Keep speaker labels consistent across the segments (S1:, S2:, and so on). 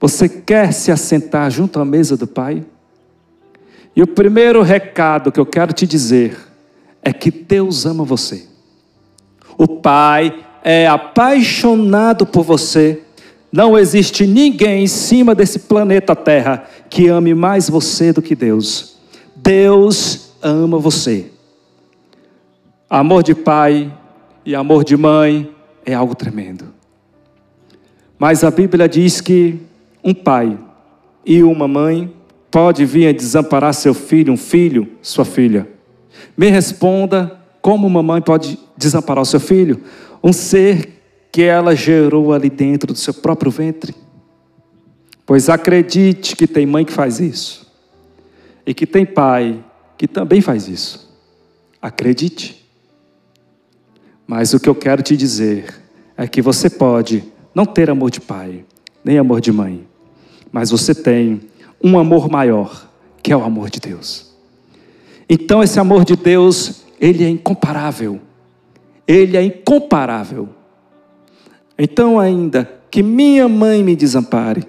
S1: Você quer se assentar junto à mesa do Pai? E o primeiro recado que eu quero te dizer é que Deus ama você. O Pai é apaixonado por você. Não existe ninguém em cima desse planeta Terra que ame mais você do que Deus. Deus ama você. Amor de pai e amor de mãe é algo tremendo. Mas a Bíblia diz que um pai e uma mãe pode vir a desamparar seu filho, um filho, sua filha. Me responda como uma mãe pode desamparar o seu filho, um ser que ela gerou ali dentro do seu próprio ventre. Pois acredite que tem mãe que faz isso, e que tem pai que também faz isso. Acredite. Mas o que eu quero te dizer é que você pode não ter amor de pai, nem amor de mãe, mas você tem um amor maior, que é o amor de Deus. Então esse amor de Deus, ele é incomparável. Ele é incomparável. Então ainda que minha mãe me desampare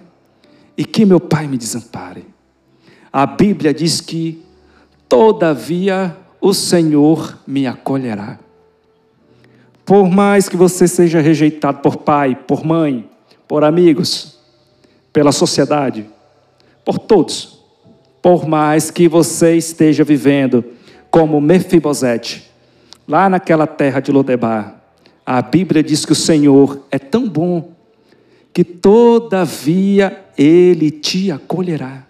S1: e que meu pai me desampare. A Bíblia diz que todavia o Senhor me acolherá. Por mais que você seja rejeitado por pai, por mãe, por amigos, pela sociedade, por todos, por mais que você esteja vivendo como Mefibosete, lá naquela terra de Lodebar, a Bíblia diz que o Senhor é tão bom que todavia ele te acolherá.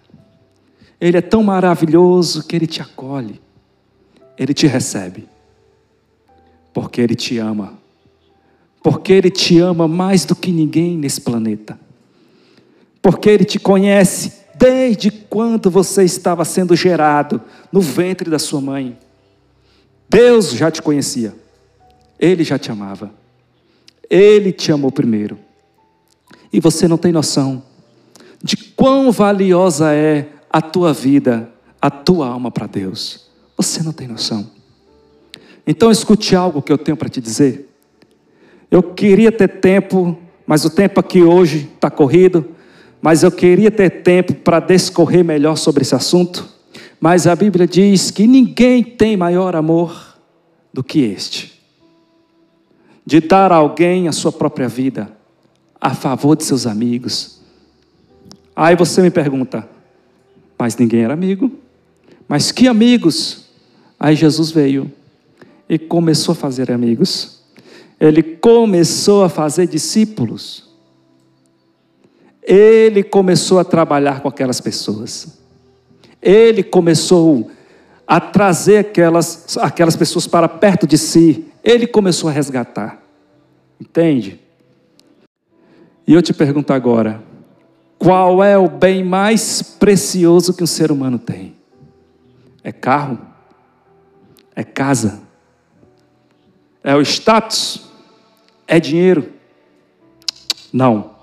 S1: Ele é tão maravilhoso que ele te acolhe. Ele te recebe. Porque Ele te ama. Porque Ele te ama mais do que ninguém nesse planeta. Porque Ele te conhece desde quando você estava sendo gerado no ventre da sua mãe. Deus já te conhecia. Ele já te amava. Ele te amou primeiro. E você não tem noção de quão valiosa é a tua vida, a tua alma para Deus. Você não tem noção. Então escute algo que eu tenho para te dizer. Eu queria ter tempo, mas o tempo aqui hoje está corrido, mas eu queria ter tempo para discorrer melhor sobre esse assunto. Mas a Bíblia diz que ninguém tem maior amor do que este de dar a alguém a sua própria vida a favor de seus amigos. Aí você me pergunta, mas ninguém era amigo? Mas que amigos? Aí Jesus veio e começou a fazer amigos. Ele começou a fazer discípulos. Ele começou a trabalhar com aquelas pessoas. Ele começou a trazer aquelas, aquelas pessoas para perto de si. Ele começou a resgatar. Entende? E eu te pergunto agora: qual é o bem mais precioso que um ser humano tem? É carro? É casa? É o status? É dinheiro? Não,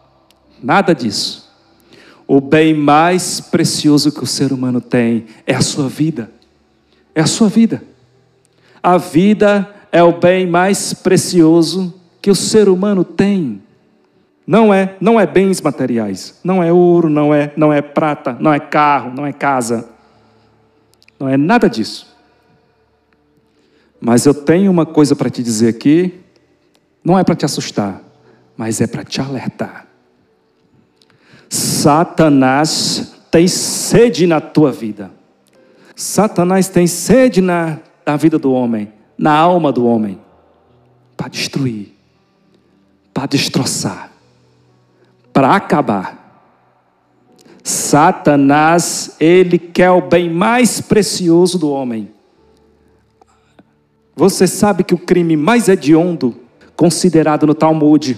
S1: nada disso. O bem mais precioso que o ser humano tem é a sua vida. É a sua vida. A vida é o bem mais precioso que o ser humano tem. Não é, não é bens materiais, não é ouro, não é, não é prata, não é carro, não é casa. Não é nada disso. Mas eu tenho uma coisa para te dizer aqui, não é para te assustar, mas é para te alertar. Satanás tem sede na tua vida. Satanás tem sede na, na vida do homem, na alma do homem, para destruir, para destroçar, para acabar. Satanás, ele quer o bem mais precioso do homem, você sabe que o crime mais hediondo, considerado no Talmud,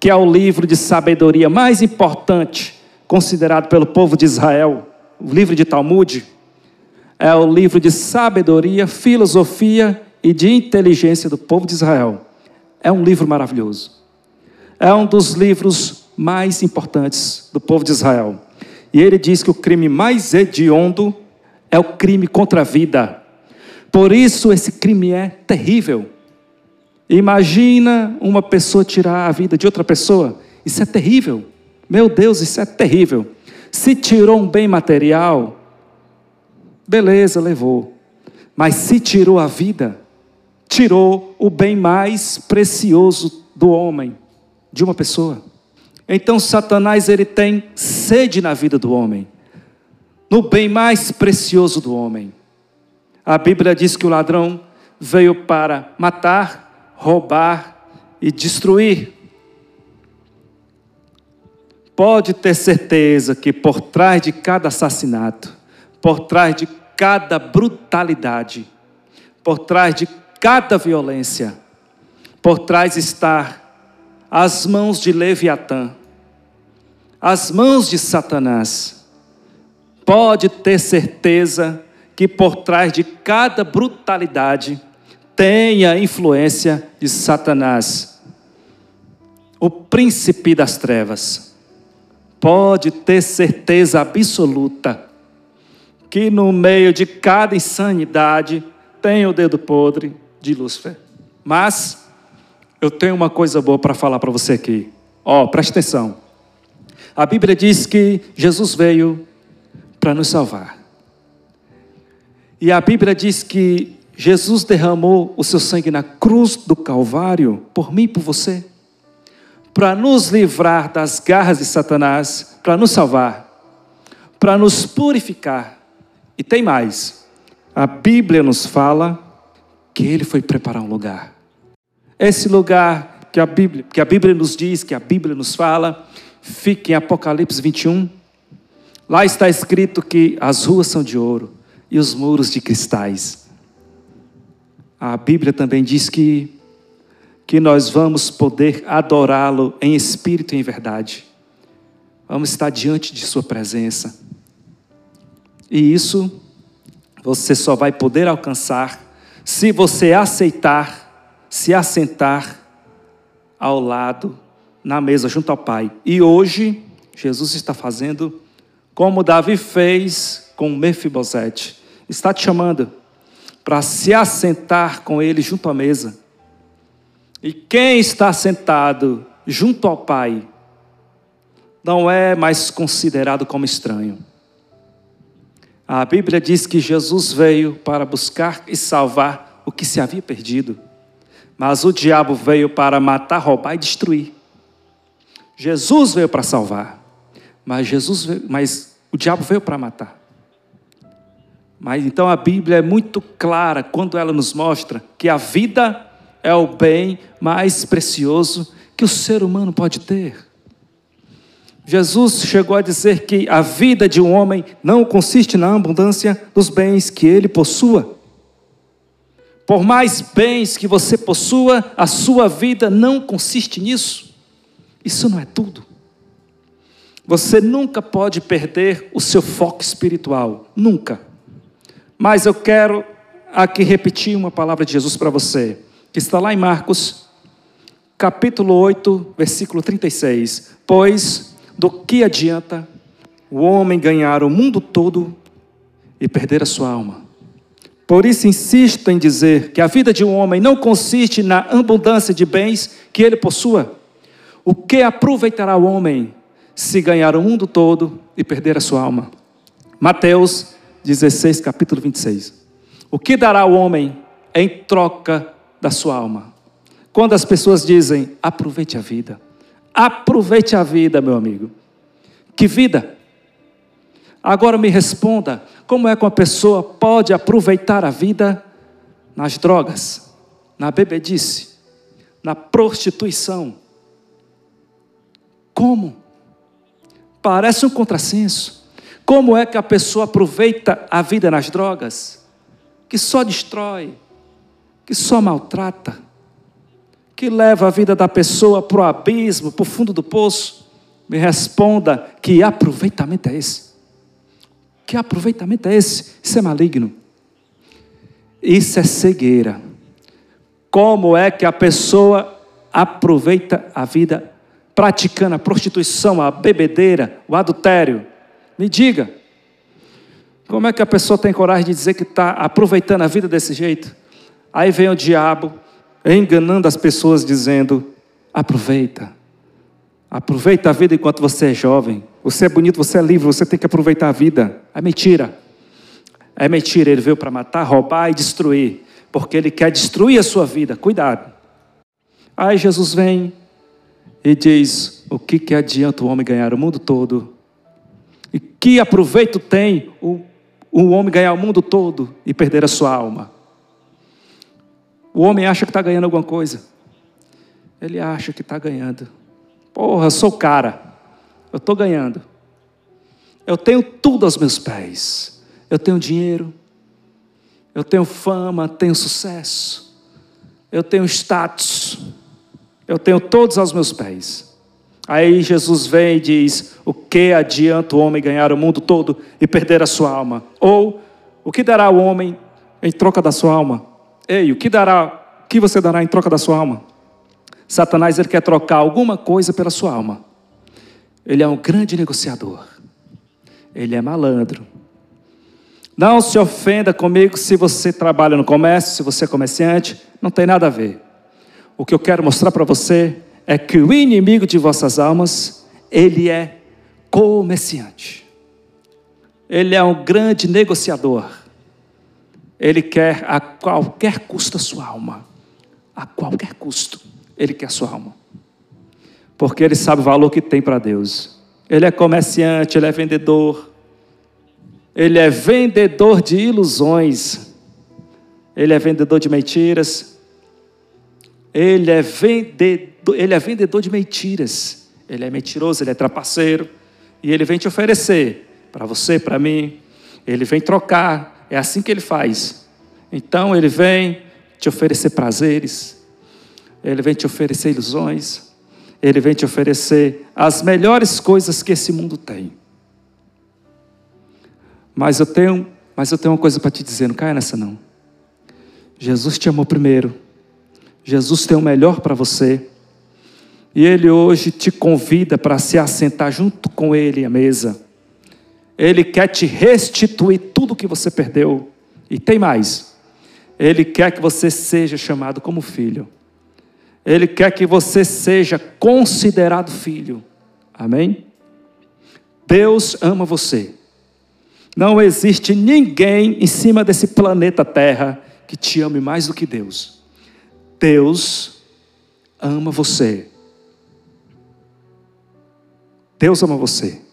S1: que é o livro de sabedoria mais importante, considerado pelo povo de Israel, o livro de Talmud, é o livro de sabedoria, filosofia e de inteligência do povo de Israel. É um livro maravilhoso. É um dos livros mais importantes do povo de Israel. E ele diz que o crime mais hediondo é o crime contra a vida. Por isso esse crime é terrível. Imagina uma pessoa tirar a vida de outra pessoa. Isso é terrível. Meu Deus, isso é terrível. Se tirou um bem material, beleza, levou. Mas se tirou a vida, tirou o bem mais precioso do homem, de uma pessoa. Então Satanás ele tem sede na vida do homem, no bem mais precioso do homem. A Bíblia diz que o ladrão veio para matar, roubar e destruir. Pode ter certeza que por trás de cada assassinato, por trás de cada brutalidade, por trás de cada violência, por trás está as mãos de Leviatã, as mãos de Satanás. Pode ter certeza que por trás de cada brutalidade tem a influência de Satanás, o príncipe das trevas. Pode ter certeza absoluta que no meio de cada insanidade tem o dedo podre de Lúcifer. Mas eu tenho uma coisa boa para falar para você aqui. Ó, oh, preste atenção. A Bíblia diz que Jesus veio para nos salvar. E a Bíblia diz que Jesus derramou o seu sangue na cruz do Calvário por mim e por você, para nos livrar das garras de Satanás, para nos salvar, para nos purificar e tem mais. A Bíblia nos fala que ele foi preparar um lugar. Esse lugar que a Bíblia, que a Bíblia nos diz, que a Bíblia nos fala, fica em Apocalipse 21. Lá está escrito que as ruas são de ouro e os muros de cristais. A Bíblia também diz que que nós vamos poder adorá-lo em espírito e em verdade. Vamos estar diante de sua presença. E isso você só vai poder alcançar se você aceitar, se assentar ao lado, na mesa, junto ao Pai. E hoje, Jesus está fazendo como Davi fez com Mefibosete. Está te chamando para se assentar com ele junto à mesa. E quem está sentado junto ao Pai não é mais considerado como estranho. A Bíblia diz que Jesus veio para buscar e salvar o que se havia perdido. Mas o diabo veio para matar, roubar e destruir. Jesus veio para salvar. Mas Jesus veio, mas o diabo veio para matar. Mas então a Bíblia é muito clara quando ela nos mostra que a vida é o bem mais precioso que o ser humano pode ter. Jesus chegou a dizer que a vida de um homem não consiste na abundância dos bens que ele possua. Por mais bens que você possua, a sua vida não consiste nisso. Isso não é tudo. Você nunca pode perder o seu foco espiritual, nunca. Mas eu quero aqui repetir uma palavra de Jesus para você, que está lá em Marcos, capítulo 8, versículo 36. Pois do que adianta o homem ganhar o mundo todo e perder a sua alma? Por isso insisto em dizer que a vida de um homem não consiste na abundância de bens que ele possua. O que aproveitará o homem se ganhar o mundo todo e perder a sua alma? Mateus 16, capítulo 26. O que dará o homem em troca da sua alma? Quando as pessoas dizem, aproveite a vida. Aproveite a vida, meu amigo. Que vida? Agora me responda: como é que uma pessoa pode aproveitar a vida nas drogas, na bebedice, na prostituição? Como? Parece um contrassenso. Como é que a pessoa aproveita a vida nas drogas? Que só destrói, que só maltrata, que leva a vida da pessoa para o abismo, para o fundo do poço? Me responda: que aproveitamento é esse? Que aproveitamento é esse? Isso é maligno. Isso é cegueira. Como é que a pessoa aproveita a vida praticando a prostituição, a bebedeira, o adultério? Me diga. Como é que a pessoa tem coragem de dizer que está aproveitando a vida desse jeito? Aí vem o diabo enganando as pessoas, dizendo: aproveita, Aproveita a vida enquanto você é jovem. Você é bonito, você é livre, você tem que aproveitar a vida. É mentira. É mentira. Ele veio para matar, roubar e destruir. Porque ele quer destruir a sua vida. Cuidado. Aí Jesus vem e diz: O que, que adianta o homem ganhar o mundo todo? E que aproveito tem o, o homem ganhar o mundo todo e perder a sua alma? O homem acha que está ganhando alguma coisa. Ele acha que está ganhando. Porra, eu sou cara. Eu estou ganhando. Eu tenho tudo aos meus pés. Eu tenho dinheiro. Eu tenho fama, tenho sucesso. Eu tenho status. Eu tenho todos aos meus pés. Aí Jesus vem e diz: O que adianta o homem ganhar o mundo todo e perder a sua alma? Ou o que dará o homem em troca da sua alma? Ei, o que dará, o que você dará em troca da sua alma? Satanás ele quer trocar alguma coisa pela sua alma. Ele é um grande negociador. Ele é malandro. Não se ofenda comigo se você trabalha no comércio, se você é comerciante, não tem nada a ver. O que eu quero mostrar para você é que o inimigo de vossas almas, ele é comerciante. Ele é um grande negociador. Ele quer a qualquer custo a sua alma. A qualquer custo, ele quer a sua alma. Porque ele sabe o valor que tem para Deus. Ele é comerciante, ele é vendedor. Ele é vendedor de ilusões. Ele é vendedor de mentiras. Ele é vendedor, ele é vendedor de mentiras. Ele é mentiroso, ele é trapaceiro. E ele vem te oferecer para você, para mim. Ele vem trocar é assim que ele faz. Então ele vem te oferecer prazeres, ele vem te oferecer ilusões, ele vem te oferecer as melhores coisas que esse mundo tem. Mas eu tenho, mas eu tenho uma coisa para te dizer, não caia nessa não. Jesus te amou primeiro. Jesus tem o melhor para você. E ele hoje te convida para se assentar junto com ele à mesa. Ele quer te restituir tudo que você perdeu. E tem mais. Ele quer que você seja chamado como filho. Ele quer que você seja considerado filho. Amém? Deus ama você. Não existe ninguém em cima desse planeta Terra que te ame mais do que Deus. Deus ama você. Deus ama você.